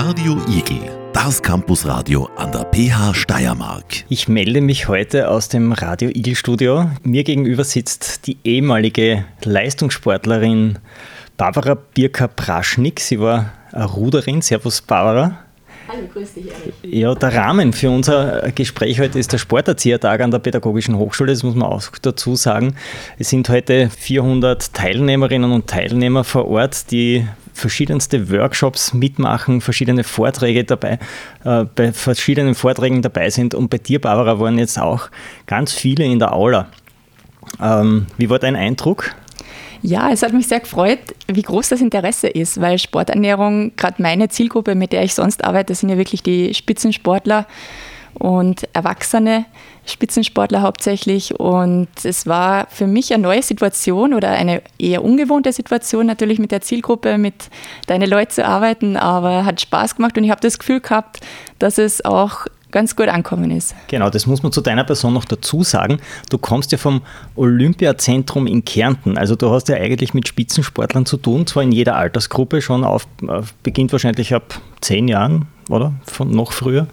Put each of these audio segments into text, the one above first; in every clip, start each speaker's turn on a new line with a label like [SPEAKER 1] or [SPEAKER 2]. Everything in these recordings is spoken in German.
[SPEAKER 1] Radio Igel, das Campusradio an der PH Steiermark.
[SPEAKER 2] Ich melde mich heute aus dem Radio Igel Studio. Mir gegenüber sitzt die ehemalige Leistungssportlerin Barbara Birka-Praschnik. Sie war eine Ruderin. Servus, Barbara.
[SPEAKER 3] Hallo, grüß dich, Erik.
[SPEAKER 2] Ja, der Rahmen für unser Gespräch heute ist der Sporterziehertag an der Pädagogischen Hochschule. Das muss man auch dazu sagen. Es sind heute 400 Teilnehmerinnen und Teilnehmer vor Ort, die verschiedenste Workshops mitmachen, verschiedene Vorträge dabei, äh, bei verschiedenen Vorträgen dabei sind. Und bei dir, Barbara, waren jetzt auch ganz viele in der Aula. Ähm, wie war dein Eindruck?
[SPEAKER 3] Ja, es hat mich sehr gefreut, wie groß das Interesse ist, weil Sporternährung, gerade meine Zielgruppe, mit der ich sonst arbeite, sind ja wirklich die Spitzensportler und Erwachsene, Spitzensportler hauptsächlich. Und es war für mich eine neue Situation oder eine eher ungewohnte Situation, natürlich mit der Zielgruppe, mit deinen Leuten zu arbeiten, aber hat Spaß gemacht und ich habe das Gefühl gehabt, dass es auch ganz gut ankommen ist.
[SPEAKER 2] Genau, das muss man zu deiner Person noch dazu sagen. Du kommst ja vom Olympiazentrum in Kärnten. Also du hast ja eigentlich mit Spitzensportlern zu tun, zwar in jeder Altersgruppe schon auf, beginnt wahrscheinlich ab zehn Jahren, oder? Von noch früher.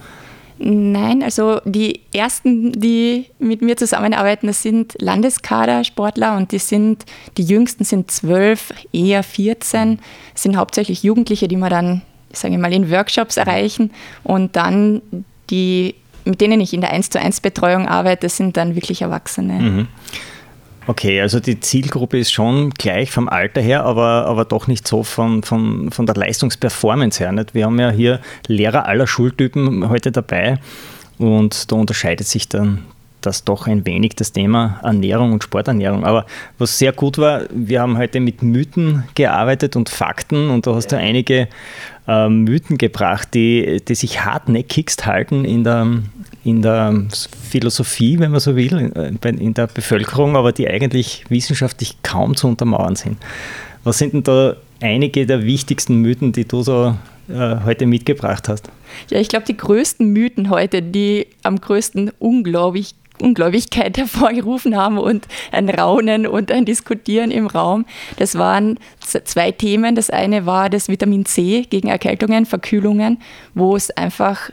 [SPEAKER 3] Nein, also die ersten, die mit mir zusammenarbeiten, das sind Landeskader-Sportler und die sind, die jüngsten sind zwölf, eher 14, das sind hauptsächlich Jugendliche, die wir dann, sage ich mal, in Workshops erreichen und dann die, mit denen ich in der 1 zu 1 Betreuung arbeite, sind dann wirklich Erwachsene. Mhm.
[SPEAKER 2] Okay, also die Zielgruppe ist schon gleich vom Alter her, aber, aber doch nicht so von, von, von der Leistungsperformance her. Nicht? Wir haben ja hier Lehrer aller Schultypen heute dabei und da unterscheidet sich dann das doch ein wenig das Thema Ernährung und Sporternährung. Aber was sehr gut war, wir haben heute mit Mythen gearbeitet und Fakten und da hast du einige äh, Mythen gebracht, die, die sich hartnäckigst halten in der, in der Philosophie, wenn man so will, in der Bevölkerung, aber die eigentlich wissenschaftlich kaum zu untermauern sind. Was sind denn da einige der wichtigsten Mythen, die du so äh, heute mitgebracht hast?
[SPEAKER 3] Ja, ich glaube, die größten Mythen heute, die am größten unglaublich Ungläubigkeit hervorgerufen haben und ein Raunen und ein Diskutieren im Raum. Das waren zwei Themen. Das eine war das Vitamin C gegen Erkältungen, Verkühlungen, wo es einfach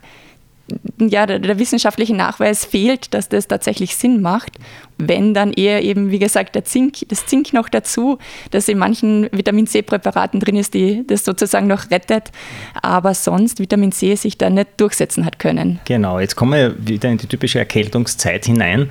[SPEAKER 3] ja, der, der, wissenschaftliche Nachweis fehlt, dass das tatsächlich Sinn macht. Wenn dann eher eben, wie gesagt, der Zink, das Zink noch dazu, das in manchen Vitamin C-Präparaten drin ist, die das sozusagen noch rettet, aber sonst Vitamin C sich da nicht durchsetzen hat können.
[SPEAKER 2] Genau, jetzt kommen wir wieder in die typische Erkältungszeit hinein.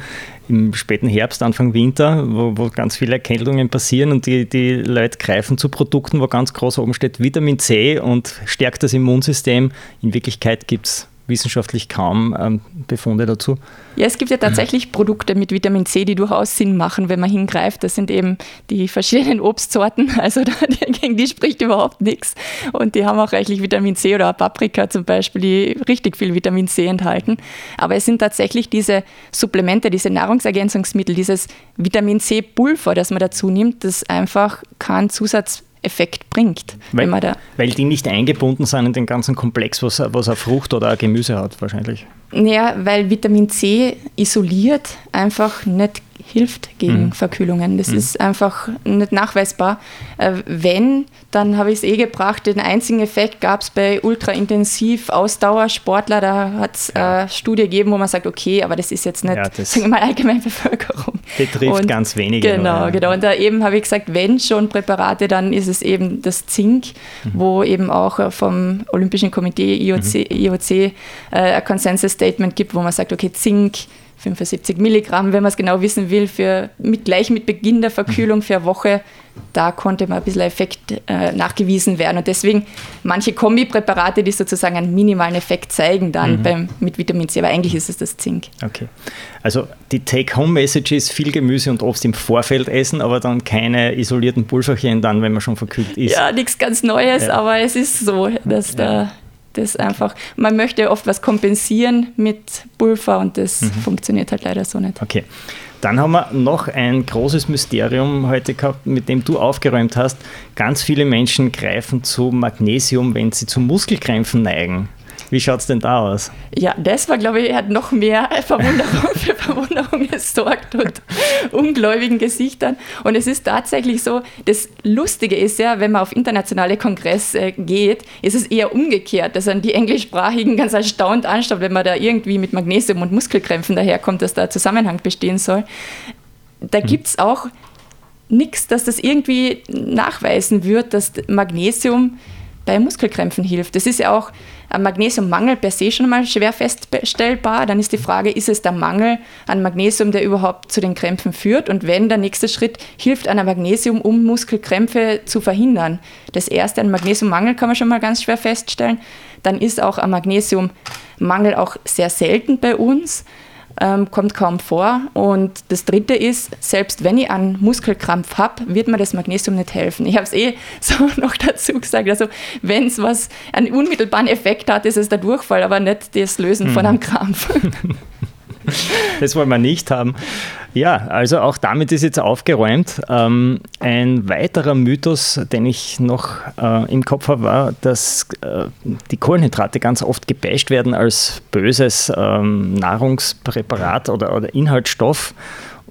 [SPEAKER 2] Im späten Herbst, Anfang Winter, wo, wo ganz viele Erkältungen passieren und die, die Leute greifen zu Produkten, wo ganz groß oben steht Vitamin C und stärkt das Immunsystem. In Wirklichkeit gibt es wissenschaftlich kaum ähm, Befunde dazu.
[SPEAKER 3] Ja, es gibt ja tatsächlich Produkte mit Vitamin C, die durchaus Sinn machen, wenn man hingreift. Das sind eben die verschiedenen Obstsorten, also gegen die spricht überhaupt nichts. Und die haben auch reichlich Vitamin C oder Paprika zum Beispiel, die richtig viel Vitamin C enthalten. Aber es sind tatsächlich diese Supplemente, diese Nahrungsergänzungsmittel, dieses Vitamin C-Pulver, das man dazu nimmt, das einfach keinen Zusatz Effekt bringt.
[SPEAKER 2] Weil, weil die nicht eingebunden sind in den ganzen Komplex, was, was eine Frucht oder ein Gemüse hat, wahrscheinlich.
[SPEAKER 3] Ja, weil Vitamin C isoliert einfach nicht hilft gegen mhm. Verkühlungen. Das mhm. ist einfach nicht nachweisbar. Äh, wenn, dann habe ich es eh gebracht, den einzigen Effekt gab es bei ultraintensiv Ausdauersportler. Da hat es ja. eine Studie gegeben, wo man sagt, okay, aber das ist jetzt nicht, ja, sagen wir mal, allgemeine Bevölkerung.
[SPEAKER 2] Betrifft und ganz wenige.
[SPEAKER 3] Genau, nur, genau. Und da eben habe ich gesagt, wenn schon Präparate, dann ist es eben das Zink, mhm. wo eben auch vom Olympischen Komitee IOC, mhm. IOC äh, ein Consensus Statement gibt, wo man sagt, okay, Zink 75 Milligramm, wenn man es genau wissen will, für, mit, gleich mit Beginn der Verkühlung für eine Woche, da konnte mal ein bisschen Effekt äh, nachgewiesen werden. Und deswegen manche Kombipräparate, die sozusagen einen minimalen Effekt zeigen dann mhm. beim, mit Vitamin C, aber eigentlich ist es das Zink.
[SPEAKER 2] Okay. Also die Take-Home-Message ist viel Gemüse und Obst im Vorfeld essen, aber dann keine isolierten Pulverchen dann, wenn man schon verkühlt ist.
[SPEAKER 3] Ja, nichts ganz Neues, ja. aber es ist so, dass ja. da das einfach, man möchte oft was kompensieren mit Pulver und das mhm. funktioniert halt leider so nicht.
[SPEAKER 2] Okay. Dann haben wir noch ein großes Mysterium heute gehabt, mit dem du aufgeräumt hast. Ganz viele Menschen greifen zu Magnesium, wenn sie zu Muskelkrämpfen neigen. Wie schaut es denn da aus?
[SPEAKER 3] Ja, das war, glaube ich, hat noch mehr Verwunderung für Verwunderung gesorgt und ungläubigen Gesichtern. Und es ist tatsächlich so, das Lustige ist ja, wenn man auf internationale Kongresse geht, ist es eher umgekehrt, dass dann die Englischsprachigen ganz erstaunt anschauen, wenn man da irgendwie mit Magnesium und Muskelkrämpfen daherkommt, dass da Zusammenhang bestehen soll. Da hm. gibt es auch nichts, dass das irgendwie nachweisen wird, dass Magnesium bei Muskelkrämpfen hilft. Das ist ja auch ein Magnesiummangel per se schon mal schwer feststellbar. Dann ist die Frage, ist es der Mangel an Magnesium, der überhaupt zu den Krämpfen führt? Und wenn der nächste Schritt hilft an Magnesium, um Muskelkrämpfe zu verhindern. Das erste, ein Magnesiummangel kann man schon mal ganz schwer feststellen. Dann ist auch ein Magnesiummangel auch sehr selten bei uns ähm, kommt kaum vor. Und das Dritte ist, selbst wenn ich einen Muskelkrampf habe, wird mir das Magnesium nicht helfen. Ich habe es eh so noch dazu gesagt. Also wenn es was einen unmittelbaren Effekt hat, ist es der Durchfall, aber nicht das Lösen mhm. von einem Krampf.
[SPEAKER 2] Das wollen wir nicht haben. Ja, also auch damit ist jetzt aufgeräumt. Ähm, ein weiterer Mythos, den ich noch äh, im Kopf habe, war, dass äh, die Kohlenhydrate ganz oft gebasht werden als böses ähm, Nahrungspräparat oder, oder Inhaltsstoff.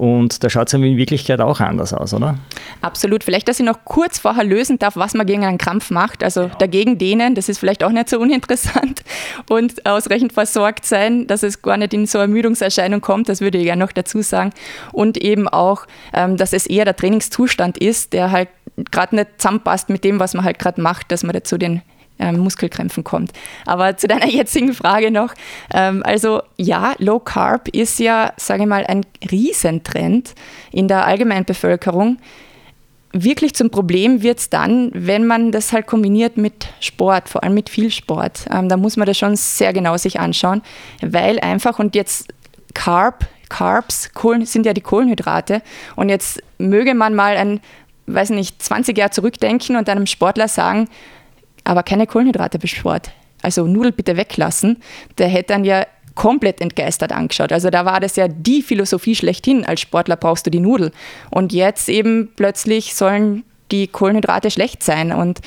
[SPEAKER 2] Und da schaut es in Wirklichkeit auch anders aus, oder?
[SPEAKER 3] Absolut. Vielleicht, dass ich noch kurz vorher lösen darf, was man gegen einen Krampf macht. Also genau. dagegen dehnen, das ist vielleicht auch nicht so uninteressant. Und ausreichend versorgt sein, dass es gar nicht in so Ermüdungserscheinung kommt, das würde ich ja noch dazu sagen. Und eben auch, ähm, dass es eher der Trainingszustand ist, der halt gerade nicht zusammenpasst mit dem, was man halt gerade macht, dass man dazu den ähm, Muskelkrämpfen kommt. Aber zu deiner jetzigen Frage noch. Ähm, also ja, Low Carb ist ja, sage ich mal, ein Riesentrend in der allgemeinen Bevölkerung. Wirklich zum Problem wird es dann, wenn man das halt kombiniert mit Sport, vor allem mit viel Sport. Ähm, da muss man das schon sehr genau sich anschauen, weil einfach und jetzt Carb, Carbs Kohlen, sind ja die Kohlenhydrate und jetzt möge man mal ein, weiß nicht, 20 Jahre zurückdenken und einem Sportler sagen, aber keine Kohlenhydrate beschwört. Also Nudel bitte weglassen. Der hätte dann ja komplett entgeistert angeschaut. Also da war das ja die Philosophie schlechthin. Als Sportler brauchst du die Nudel. Und jetzt eben plötzlich sollen die Kohlenhydrate schlecht sein. Und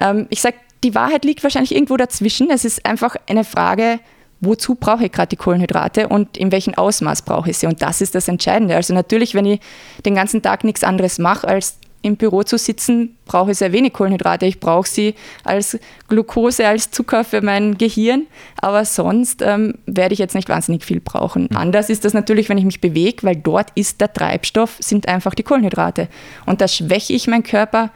[SPEAKER 3] ähm, ich sage, die Wahrheit liegt wahrscheinlich irgendwo dazwischen. Es ist einfach eine Frage, wozu brauche ich gerade die Kohlenhydrate und in welchem Ausmaß brauche ich sie. Und das ist das Entscheidende. Also natürlich, wenn ich den ganzen Tag nichts anderes mache, als im Büro zu sitzen, brauche ich sehr wenig Kohlenhydrate. Ich brauche sie als Glucose, als Zucker für mein Gehirn, aber sonst ähm, werde ich jetzt nicht wahnsinnig viel brauchen. Mhm. Anders ist das natürlich, wenn ich mich bewege, weil dort ist der Treibstoff, sind einfach die Kohlenhydrate. Und da schwäche ich meinen Körper.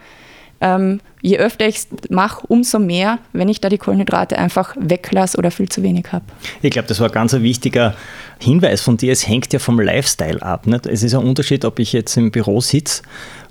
[SPEAKER 3] Ähm, je öfter ich es mache, umso mehr, wenn ich da die Kohlenhydrate einfach weglasse oder viel zu wenig habe.
[SPEAKER 2] Ich glaube, das war ganz ein wichtiger Hinweis von dir. Es hängt ja vom Lifestyle ab. Nicht? Es ist ein Unterschied, ob ich jetzt im Büro sitze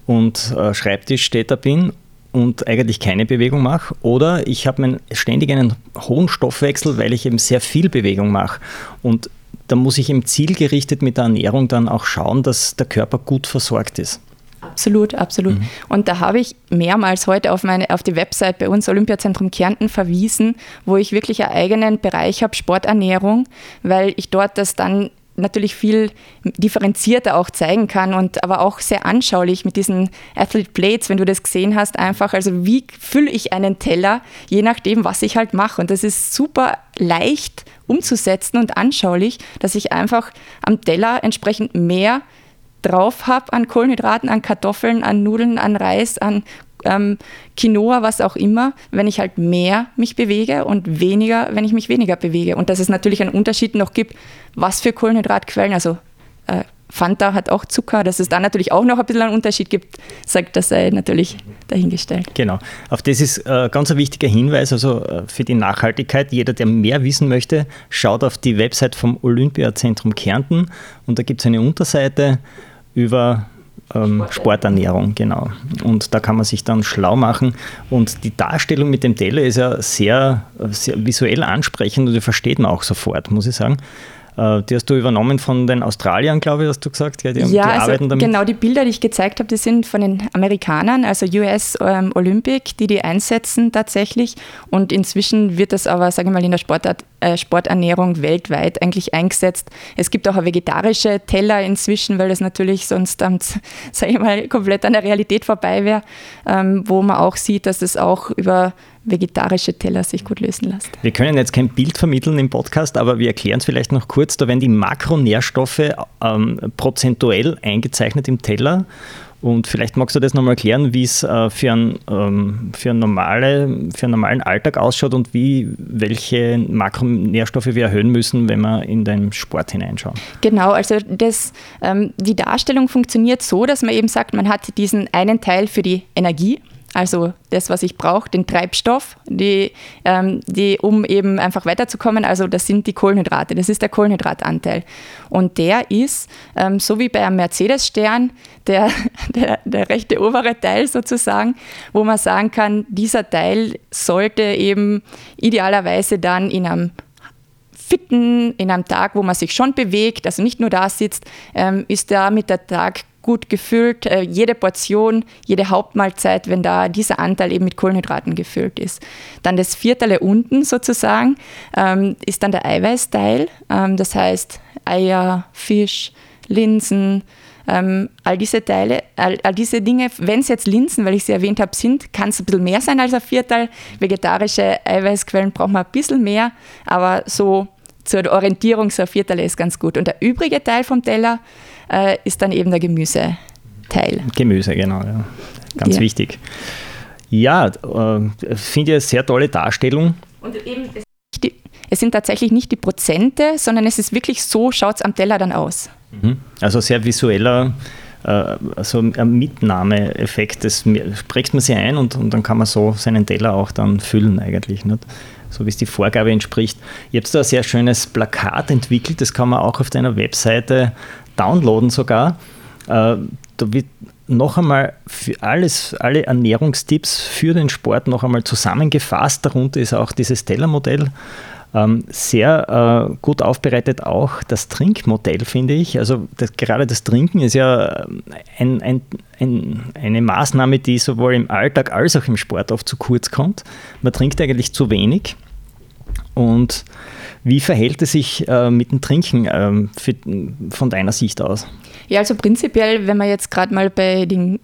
[SPEAKER 2] und äh, Schreibtisch steht da bin und eigentlich keine Bewegung mache oder ich habe ständig einen hohen Stoffwechsel, weil ich eben sehr viel Bewegung mache und da muss ich eben zielgerichtet mit der Ernährung dann auch schauen, dass der Körper gut versorgt ist.
[SPEAKER 3] Absolut, absolut. Mhm. Und da habe ich mehrmals heute auf, meine, auf die Website bei uns Olympiazentrum Kärnten verwiesen, wo ich wirklich einen eigenen Bereich habe, Sporternährung, weil ich dort das dann natürlich viel differenzierter auch zeigen kann und aber auch sehr anschaulich mit diesen Athlete Plates, wenn du das gesehen hast, einfach, also wie fülle ich einen Teller, je nachdem, was ich halt mache. Und das ist super leicht umzusetzen und anschaulich, dass ich einfach am Teller entsprechend mehr drauf habe an Kohlenhydraten, an Kartoffeln, an Nudeln, an Reis, an ähm, Quinoa, was auch immer, wenn ich halt mehr mich bewege und weniger, wenn ich mich weniger bewege. Und dass es natürlich einen Unterschied noch gibt, was für Kohlenhydratquellen, also äh, Fanta hat auch Zucker, dass es da natürlich auch noch ein bisschen einen Unterschied gibt, sagt das sei natürlich dahingestellt.
[SPEAKER 2] Genau, auf das ist äh, ganz ein wichtiger Hinweis, also äh, für die Nachhaltigkeit. Jeder, der mehr wissen möchte, schaut auf die Website vom Olympiazentrum Kärnten und da gibt es eine Unterseite über ähm, Sporternährung, genau. Und da kann man sich dann schlau machen. Und die Darstellung mit dem Teller ist ja sehr, sehr visuell ansprechend und die versteht man auch sofort, muss ich sagen. Äh, die hast du übernommen von den Australiern, glaube ich, hast du gesagt.
[SPEAKER 3] Die, ja, die also genau, die Bilder, die ich gezeigt habe, die sind von den Amerikanern, also US ähm, Olympic, die die einsetzen tatsächlich. Und inzwischen wird das aber, sage ich mal, in der Sportart, äh, Sporternährung weltweit eigentlich eingesetzt. Es gibt auch vegetarische Teller inzwischen, weil das natürlich sonst, ähm, sage ich mal, komplett an der Realität vorbei wäre, ähm, wo man auch sieht, dass es auch über vegetarische Teller sich gut lösen lässt.
[SPEAKER 2] Wir können jetzt kein Bild vermitteln im Podcast, aber wir erklären es vielleicht noch kurz. Da werden die Makronährstoffe ähm, prozentuell eingezeichnet im Teller und vielleicht magst du das nochmal erklären, wie es äh, für, ein, ähm, für, eine normale, für einen normalen Alltag ausschaut und wie, welche Makronährstoffe wir erhöhen müssen, wenn wir in den Sport hineinschauen.
[SPEAKER 3] Genau, also das, ähm, die Darstellung funktioniert so, dass man eben sagt, man hat diesen einen Teil für die Energie, also das, was ich brauche, den Treibstoff, die, ähm, die, um eben einfach weiterzukommen. Also das sind die Kohlenhydrate, das ist der Kohlenhydratanteil. Und der ist, ähm, so wie bei einem Mercedes-Stern, der, der, der rechte obere Teil sozusagen, wo man sagen kann, dieser Teil sollte eben idealerweise dann in einem fitten, in einem Tag, wo man sich schon bewegt, also nicht nur da sitzt, ähm, ist da mit der Tag gut gefüllt. Äh, jede Portion, jede Hauptmahlzeit, wenn da dieser Anteil eben mit Kohlenhydraten gefüllt ist. Dann das Viertele unten sozusagen ähm, ist dann der Eiweißteil. Ähm, das heißt Eier, Fisch, Linsen, ähm, all diese Teile, all, all diese Dinge, wenn es jetzt Linsen, weil ich sie erwähnt habe, sind, kann es ein bisschen mehr sein als ein Vierteil. Vegetarische Eiweißquellen braucht man ein bisschen mehr, aber so zur Orientierung, so ein Vierteil ist ganz gut. Und der übrige Teil vom Teller äh, ist dann eben der Gemüseteil.
[SPEAKER 2] Gemüse, genau, ja. Ganz ja. wichtig. Ja, äh, finde ich eine sehr tolle Darstellung. Und eben,
[SPEAKER 3] es, die, es sind tatsächlich nicht die Prozente, sondern es ist wirklich so, schaut es am Teller dann aus.
[SPEAKER 2] Mhm. Also sehr visueller also ein Mitnahmeeffekt, das prägt man sich ein und, und dann kann man so seinen Teller auch dann füllen eigentlich. Nicht? so wie es die Vorgabe entspricht. Ihr habt da ein sehr schönes Plakat entwickelt, das kann man auch auf deiner Webseite downloaden sogar. Äh, da wird noch einmal für alles, alle Ernährungstipps für den Sport noch einmal zusammengefasst. Darunter ist auch dieses Teller-Modell ähm, sehr äh, gut aufbereitet. Auch das Trinkmodell, finde ich. Also das, gerade das Trinken ist ja ein, ein, ein, eine Maßnahme, die sowohl im Alltag als auch im Sport oft zu kurz kommt. Man trinkt eigentlich zu wenig. Und wie verhält es sich äh, mit dem Trinken ähm, für, von deiner Sicht aus?
[SPEAKER 3] Ja, also prinzipiell, wenn man jetzt gerade mal bei den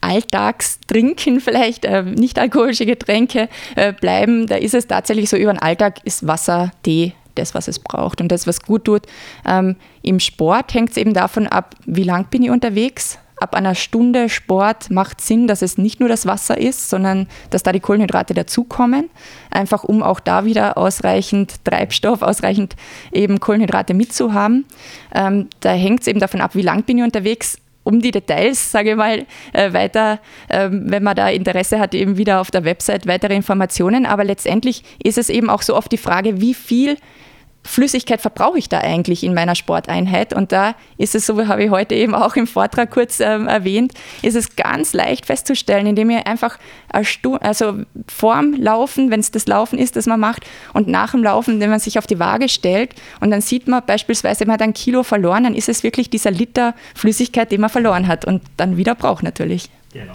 [SPEAKER 3] Alltagstrinken vielleicht, äh, nicht alkoholische Getränke äh, bleiben, da ist es tatsächlich so, über den Alltag ist Wasser, Tee das, was es braucht und das, was gut tut. Ähm, Im Sport hängt es eben davon ab, wie lang bin ich unterwegs, ab einer Stunde Sport macht Sinn, dass es nicht nur das Wasser ist, sondern dass da die Kohlenhydrate dazukommen, einfach um auch da wieder ausreichend Treibstoff, ausreichend eben Kohlenhydrate mitzuhaben. Ähm, da hängt es eben davon ab, wie lang bin ich unterwegs. Um die Details, sage ich mal, äh, weiter, äh, wenn man da Interesse hat, eben wieder auf der Website weitere Informationen. Aber letztendlich ist es eben auch so oft die Frage, wie viel Flüssigkeit verbrauche ich da eigentlich in meiner Sporteinheit? Und da ist es so, wie habe ich heute eben auch im Vortrag kurz ähm, erwähnt, ist es ganz leicht festzustellen, indem ihr einfach also vorm Laufen, wenn es das Laufen ist, das man macht, und nach dem Laufen, wenn man sich auf die Waage stellt und dann sieht man beispielsweise, man hat ein Kilo verloren, dann ist es wirklich dieser Liter Flüssigkeit, den man verloren hat und dann wieder braucht natürlich. Genau.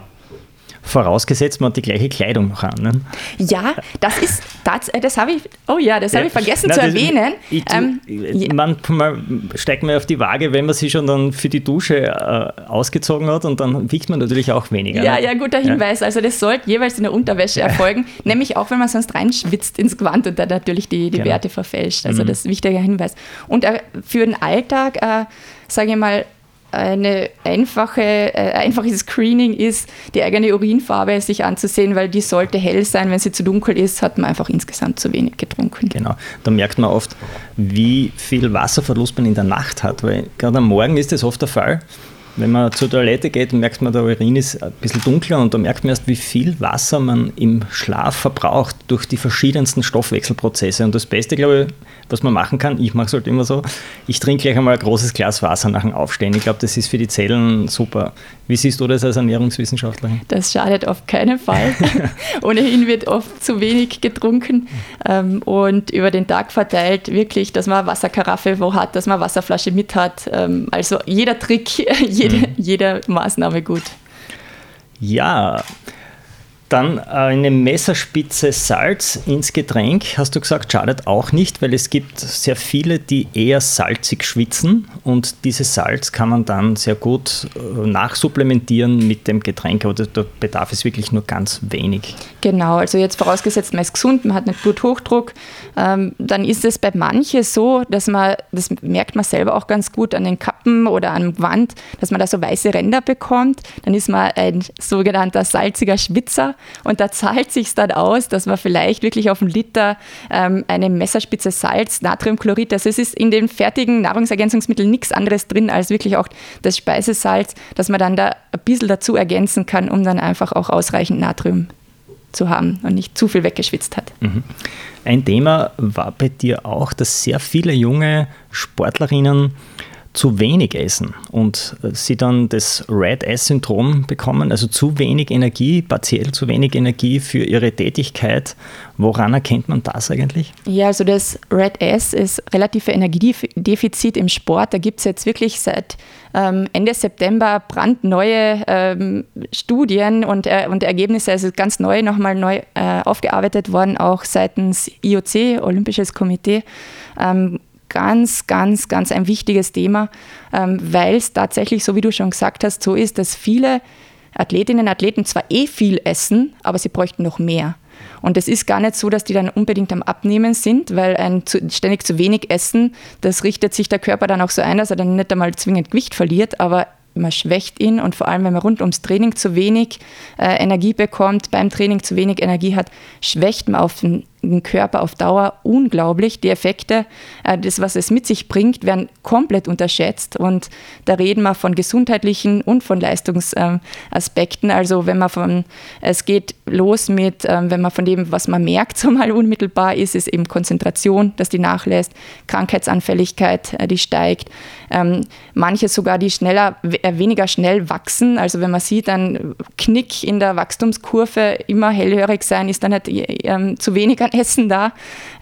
[SPEAKER 2] Vorausgesetzt, man hat die gleiche Kleidung noch an. Ne?
[SPEAKER 3] Ja, das ist, das, äh, das habe ich, oh ja, das habe ich vergessen Nein, zu das, erwähnen. Ich,
[SPEAKER 2] ähm, ja. Manchmal steigt man auf die Waage, wenn man sie schon dann für die Dusche äh, ausgezogen hat und dann wiegt man natürlich auch weniger.
[SPEAKER 3] Ja, ne? ja, guter Hinweis. Ja. Also das sollte jeweils in der Unterwäsche erfolgen, nämlich auch, wenn man sonst reinschwitzt ins Gewand und da natürlich die, die genau. Werte verfälscht. Also mhm. das ist ein wichtiger Hinweis. Und äh, für den Alltag, äh, sage ich mal, eine einfache, äh, einfaches Screening ist, die eigene Urinfarbe sich anzusehen, weil die sollte hell sein. Wenn sie zu dunkel ist, hat man einfach insgesamt zu wenig getrunken.
[SPEAKER 2] Genau. Da merkt man oft, wie viel Wasserverlust man in der Nacht hat, weil gerade am Morgen ist das oft der Fall. Wenn man zur Toilette geht, merkt man, der Urin ist ein bisschen dunkler und da merkt man erst, wie viel Wasser man im Schlaf verbraucht durch die verschiedensten Stoffwechselprozesse. Und das Beste, glaube ich, was man machen kann, ich mache es halt immer so, ich trinke gleich einmal ein großes Glas Wasser nach dem Aufstehen. Ich glaube, das ist für die Zellen super. Wie siehst du das als Ernährungswissenschaftlerin?
[SPEAKER 3] Das schadet auf keinen Fall. Ohnehin wird oft zu wenig getrunken ähm, und über den Tag verteilt wirklich, dass man Wasserkaraffe wo hat, dass man Wasserflasche mit hat. Ähm, also jeder Trick, jede, mhm. jede Maßnahme gut.
[SPEAKER 2] Ja, Dann eine Messerspitze Salz ins Getränk, hast du gesagt, schadet auch nicht, weil es gibt sehr viele, die eher salzig schwitzen. Und dieses Salz kann man dann sehr gut äh, nachsupplementieren mit dem Getränk, aber da bedarf es wirklich nur ganz wenig.
[SPEAKER 3] Genau, also jetzt vorausgesetzt, man ist gesund, man hat nicht Bluthochdruck, ähm, dann ist es bei manchen so, dass man, das merkt man selber auch ganz gut an den Kappen oder an der Wand, dass man da so weiße Ränder bekommt, dann ist man ein sogenannter salziger Schwitzer und da zahlt sich dann aus, dass man vielleicht wirklich auf einen Liter ähm, eine Messerspitze Salz, Natriumchlorid, also es ist in den fertigen Nahrungsergänzungsmitteln nichts anderes drin als wirklich auch das Speisesalz, dass man dann da ein bisschen dazu ergänzen kann, um dann einfach auch ausreichend Natrium zu haben und nicht zu viel weggeschwitzt hat. Mhm.
[SPEAKER 2] Ein Thema war bei dir auch, dass sehr viele junge Sportlerinnen zu wenig essen und äh, sie dann das Red S-Syndrom bekommen, also zu wenig Energie, partiell zu wenig Energie für ihre Tätigkeit. Woran erkennt man das eigentlich?
[SPEAKER 3] Ja, also das Red S ist relative Energiedefizit im Sport. Da gibt es jetzt wirklich seit ähm, Ende September brandneue ähm, Studien und, äh, und Ergebnisse, also ganz neu, nochmal neu äh, aufgearbeitet worden, auch seitens IOC, Olympisches Komitee. Ähm, ganz, ganz, ganz ein wichtiges Thema, ähm, weil es tatsächlich, so wie du schon gesagt hast, so ist, dass viele Athletinnen und Athleten zwar eh viel essen, aber sie bräuchten noch mehr. Und es ist gar nicht so, dass die dann unbedingt am Abnehmen sind, weil ein zu, ständig zu wenig Essen, das richtet sich der Körper dann auch so ein, dass er dann nicht einmal zwingend Gewicht verliert, aber man schwächt ihn und vor allem, wenn man rund ums Training zu wenig äh, Energie bekommt, beim Training zu wenig Energie hat, schwächt man auf den den Körper auf Dauer unglaublich. Die Effekte, äh, das, was es mit sich bringt, werden komplett unterschätzt. Und da reden wir von gesundheitlichen und von Leistungsaspekten. Also wenn man von, es geht los mit, ähm, wenn man von dem, was man merkt, so mal unmittelbar ist, ist eben Konzentration, dass die nachlässt, Krankheitsanfälligkeit, äh, die steigt. Ähm, manche sogar, die schneller, äh, weniger schnell wachsen. Also wenn man sieht, ein Knick in der Wachstumskurve immer hellhörig sein, ist dann halt ähm, zu wenig Essen da.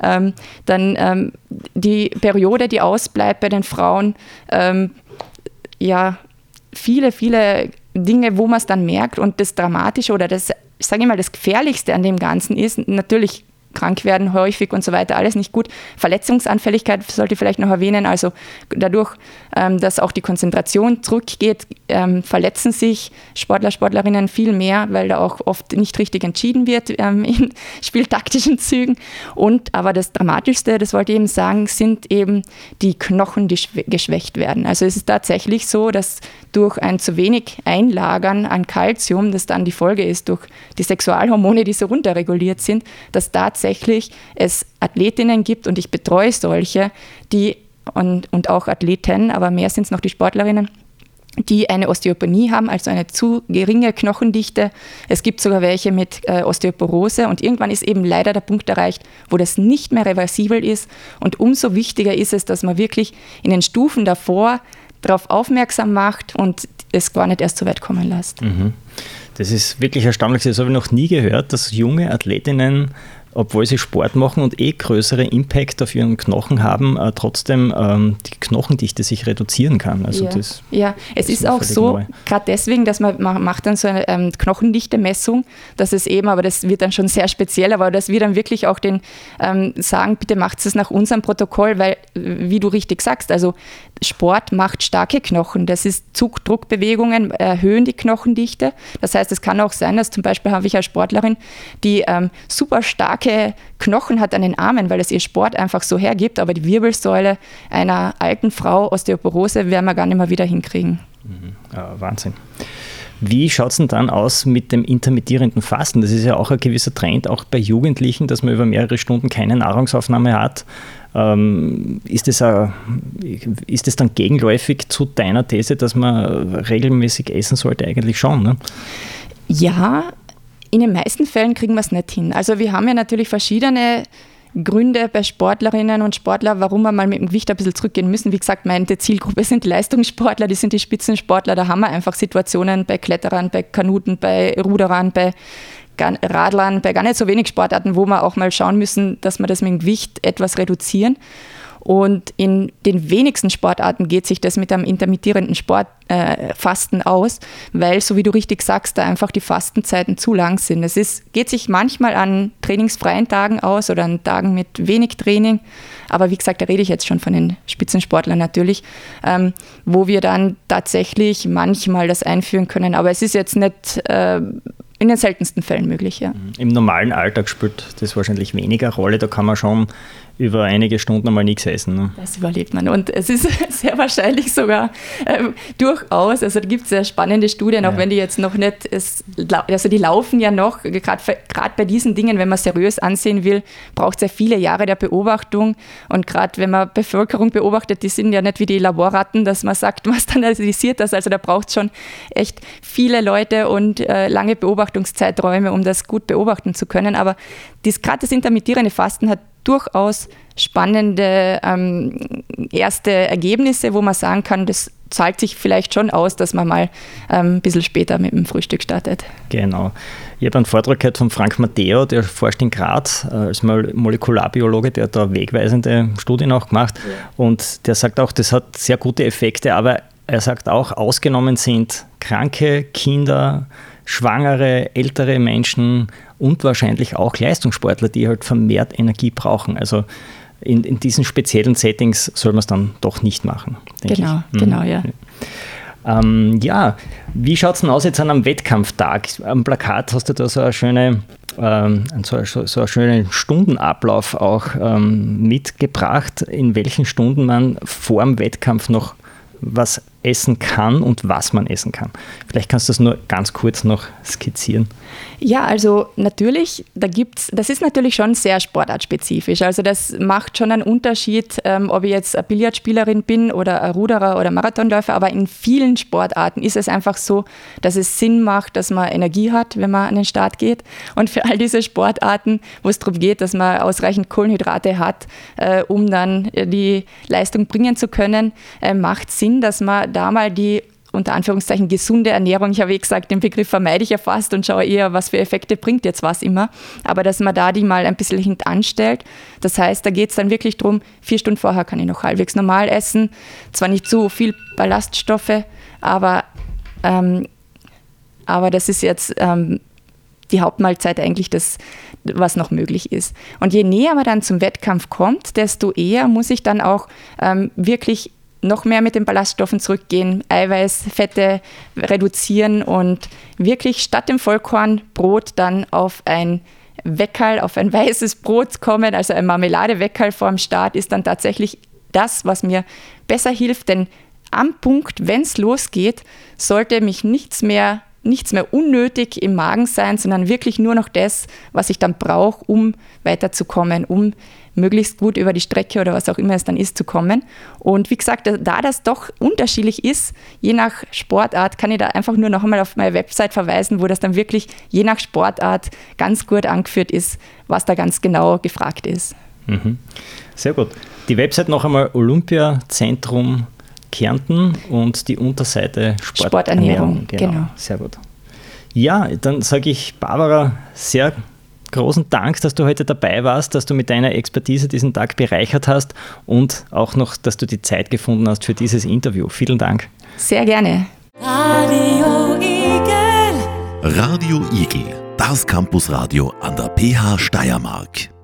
[SPEAKER 3] Ähm, dann ähm, die Periode, die ausbleibt bei den Frauen, ähm, ja, viele, viele Dinge, wo man es dann merkt und das Dramatische oder das, sage ich mal, das Gefährlichste an dem Ganzen ist, natürlich krank werden häufig und so weiter, alles nicht gut. Verletzungsanfälligkeit sollte ich vielleicht noch erwähnen, also dadurch, ähm, dass auch die Konzentration zurückgeht, ähm, verletzen sich Sportler, Sportlerinnen viel mehr, weil da auch oft nicht richtig entschieden wird ähm, in spieltaktischen Zügen. Und aber das Dramatischste, das wollte ich eben sagen, sind eben die Knochen, die geschwächt werden. Also es ist tatsächlich so, dass durch ein zu wenig Einlagern an Kalzium, das dann die Folge ist durch die Sexualhormone, die so runterreguliert sind, dass tatsächlich es Athletinnen gibt und ich betreue solche, die und, und auch Athleten, aber mehr sind es noch die Sportlerinnen, die eine Osteopenie haben, also eine zu geringe Knochendichte. Es gibt sogar welche mit äh, Osteoporose und irgendwann ist eben leider der Punkt erreicht, wo das nicht mehr reversibel ist. Und umso wichtiger ist es, dass man wirklich in den Stufen davor darauf aufmerksam macht und es gar nicht erst so weit kommen lässt. Mhm.
[SPEAKER 2] Das ist wirklich erstaunlich. Das habe ich noch nie gehört, dass junge Athletinnen obwohl sie Sport machen und eh größere Impact auf ihren Knochen haben, äh, trotzdem ähm, die Knochendichte sich reduzieren kann.
[SPEAKER 3] Also ja. Das, ja, es ist, ist auch so, gerade deswegen, dass man, man macht dann so eine ähm, Knochendichte-Messung, dass es eben, aber das wird dann schon sehr speziell, aber dass wir dann wirklich auch den ähm, sagen, bitte macht es nach unserem Protokoll, weil, wie du richtig sagst, also Sport macht starke Knochen. Das ist Zugdruckbewegungen, erhöhen die Knochendichte. Das heißt, es kann auch sein, dass zum Beispiel habe ich als Sportlerin, die ähm, super starke Knochen hat an den Armen, weil es ihr Sport einfach so hergibt, aber die Wirbelsäule einer alten Frau, Osteoporose, werden wir gar nicht mehr wieder hinkriegen.
[SPEAKER 2] Mhm. Ja, Wahnsinn. Wie schaut es denn dann aus mit dem intermittierenden Fasten? Das ist ja auch ein gewisser Trend, auch bei Jugendlichen, dass man über mehrere Stunden keine Nahrungsaufnahme hat. Ähm, ist, das a, ist das dann gegenläufig zu deiner These, dass man regelmäßig essen sollte? Eigentlich schon, ne?
[SPEAKER 3] Ja, in den meisten Fällen kriegen wir es nicht hin. Also wir haben ja natürlich verschiedene Gründe bei Sportlerinnen und Sportlern, warum wir mal mit dem Gewicht ein bisschen zurückgehen müssen. Wie gesagt, meine Zielgruppe sind die Leistungssportler, die sind die Spitzensportler. Da haben wir einfach Situationen bei Kletterern, bei Kanuten, bei Ruderern, bei Radlern, bei gar nicht so wenig Sportarten, wo wir auch mal schauen müssen, dass wir das mit dem Gewicht etwas reduzieren. Und in den wenigsten Sportarten geht sich das mit einem intermittierenden Sport, äh, Fasten aus, weil, so wie du richtig sagst, da einfach die Fastenzeiten zu lang sind. Es ist, geht sich manchmal an trainingsfreien Tagen aus oder an Tagen mit wenig Training. Aber wie gesagt, da rede ich jetzt schon von den Spitzensportlern natürlich, ähm, wo wir dann tatsächlich manchmal das einführen können. Aber es ist jetzt nicht äh, in den seltensten Fällen möglich, ja.
[SPEAKER 2] Im normalen Alltag spielt das wahrscheinlich weniger Rolle. Da kann man schon über einige Stunden einmal nichts essen. Ne?
[SPEAKER 3] Das überlebt man. Und es ist sehr wahrscheinlich sogar ähm, durchaus, also da gibt es sehr spannende Studien, auch ja. wenn die jetzt noch nicht, es, also die laufen ja noch, gerade bei diesen Dingen, wenn man seriös ansehen will, braucht es ja viele Jahre der Beobachtung. Und gerade wenn man Bevölkerung beobachtet, die sind ja nicht wie die Laborratten, dass man sagt, was standardisiert das. Also da braucht es schon echt viele Leute und äh, lange Beobachtungszeiträume, um das gut beobachten zu können. Aber gerade das intermittierende Fasten hat durchaus spannende ähm, erste Ergebnisse, wo man sagen kann, das zahlt sich vielleicht schon aus, dass man mal ähm, ein bisschen später mit dem Frühstück startet.
[SPEAKER 2] Genau. Ich habe einen Vortrag gehört von Frank Matteo, der forscht in Graz äh, als Molekularbiologe, der hat da wegweisende Studien auch gemacht ja. und der sagt auch, das hat sehr gute Effekte, aber er sagt auch, ausgenommen sind kranke Kinder, schwangere, ältere Menschen und wahrscheinlich auch Leistungssportler, die halt vermehrt Energie brauchen. Also in, in diesen speziellen Settings soll man es dann doch nicht machen.
[SPEAKER 3] Genau, ich. Mhm. genau, ja.
[SPEAKER 2] Ähm, ja, wie schaut es denn aus jetzt an einem Wettkampftag? Am Plakat hast du da so eine schöne, ähm, so, so, einen schönen Stundenablauf auch ähm, mitgebracht, in welchen Stunden man vor dem Wettkampf noch was essen kann und was man essen kann. Vielleicht kannst du das nur ganz kurz noch skizzieren.
[SPEAKER 3] Ja, also natürlich, da gibt's, das ist natürlich schon sehr sportartspezifisch. Also das macht schon einen Unterschied, ähm, ob ich jetzt eine Billardspielerin bin oder ein Ruderer oder Marathonläufer, aber in vielen Sportarten ist es einfach so, dass es Sinn macht, dass man Energie hat, wenn man an den Start geht. Und für all diese Sportarten, wo es darum geht, dass man ausreichend Kohlenhydrate hat, äh, um dann die Leistung bringen zu können, äh, macht Sinn, dass man da mal die unter Anführungszeichen gesunde Ernährung, ich habe eh gesagt, den Begriff vermeide ich ja fast und schaue eher, was für Effekte bringt jetzt was immer, aber dass man da die mal ein bisschen hintanstellt. Das heißt, da geht es dann wirklich darum, vier Stunden vorher kann ich noch halbwegs normal essen, zwar nicht so viel Ballaststoffe, aber, ähm, aber das ist jetzt ähm, die Hauptmahlzeit eigentlich das, was noch möglich ist. Und je näher man dann zum Wettkampf kommt, desto eher muss ich dann auch ähm, wirklich noch mehr mit den Ballaststoffen zurückgehen, Eiweiß, Fette reduzieren und wirklich statt dem Vollkornbrot dann auf ein Weckerl, auf ein weißes Brot kommen, also ein Marmeladeweckerl vorm Start ist dann tatsächlich das, was mir besser hilft, denn am Punkt, wenn es losgeht, sollte mich nichts mehr nichts mehr unnötig im Magen sein, sondern wirklich nur noch das, was ich dann brauche, um weiterzukommen, um möglichst gut über die Strecke oder was auch immer es dann ist, zu kommen. Und wie gesagt, da das doch unterschiedlich ist, je nach Sportart, kann ich da einfach nur noch einmal auf meine Website verweisen, wo das dann wirklich je nach Sportart ganz gut angeführt ist, was da ganz genau gefragt ist.
[SPEAKER 2] Mhm. Sehr gut. Die Website noch einmal Olympiazentrum Kärnten und die Unterseite Sport Sporternährung. Genau. genau. Sehr gut. Ja, dann sage ich Barbara sehr großen Dank, dass du heute dabei warst, dass du mit deiner Expertise diesen Tag bereichert hast und auch noch, dass du die Zeit gefunden hast für dieses Interview. Vielen Dank.
[SPEAKER 3] Sehr gerne. Radio
[SPEAKER 1] Igel. Radio Igel, das Campusradio an der PH Steiermark.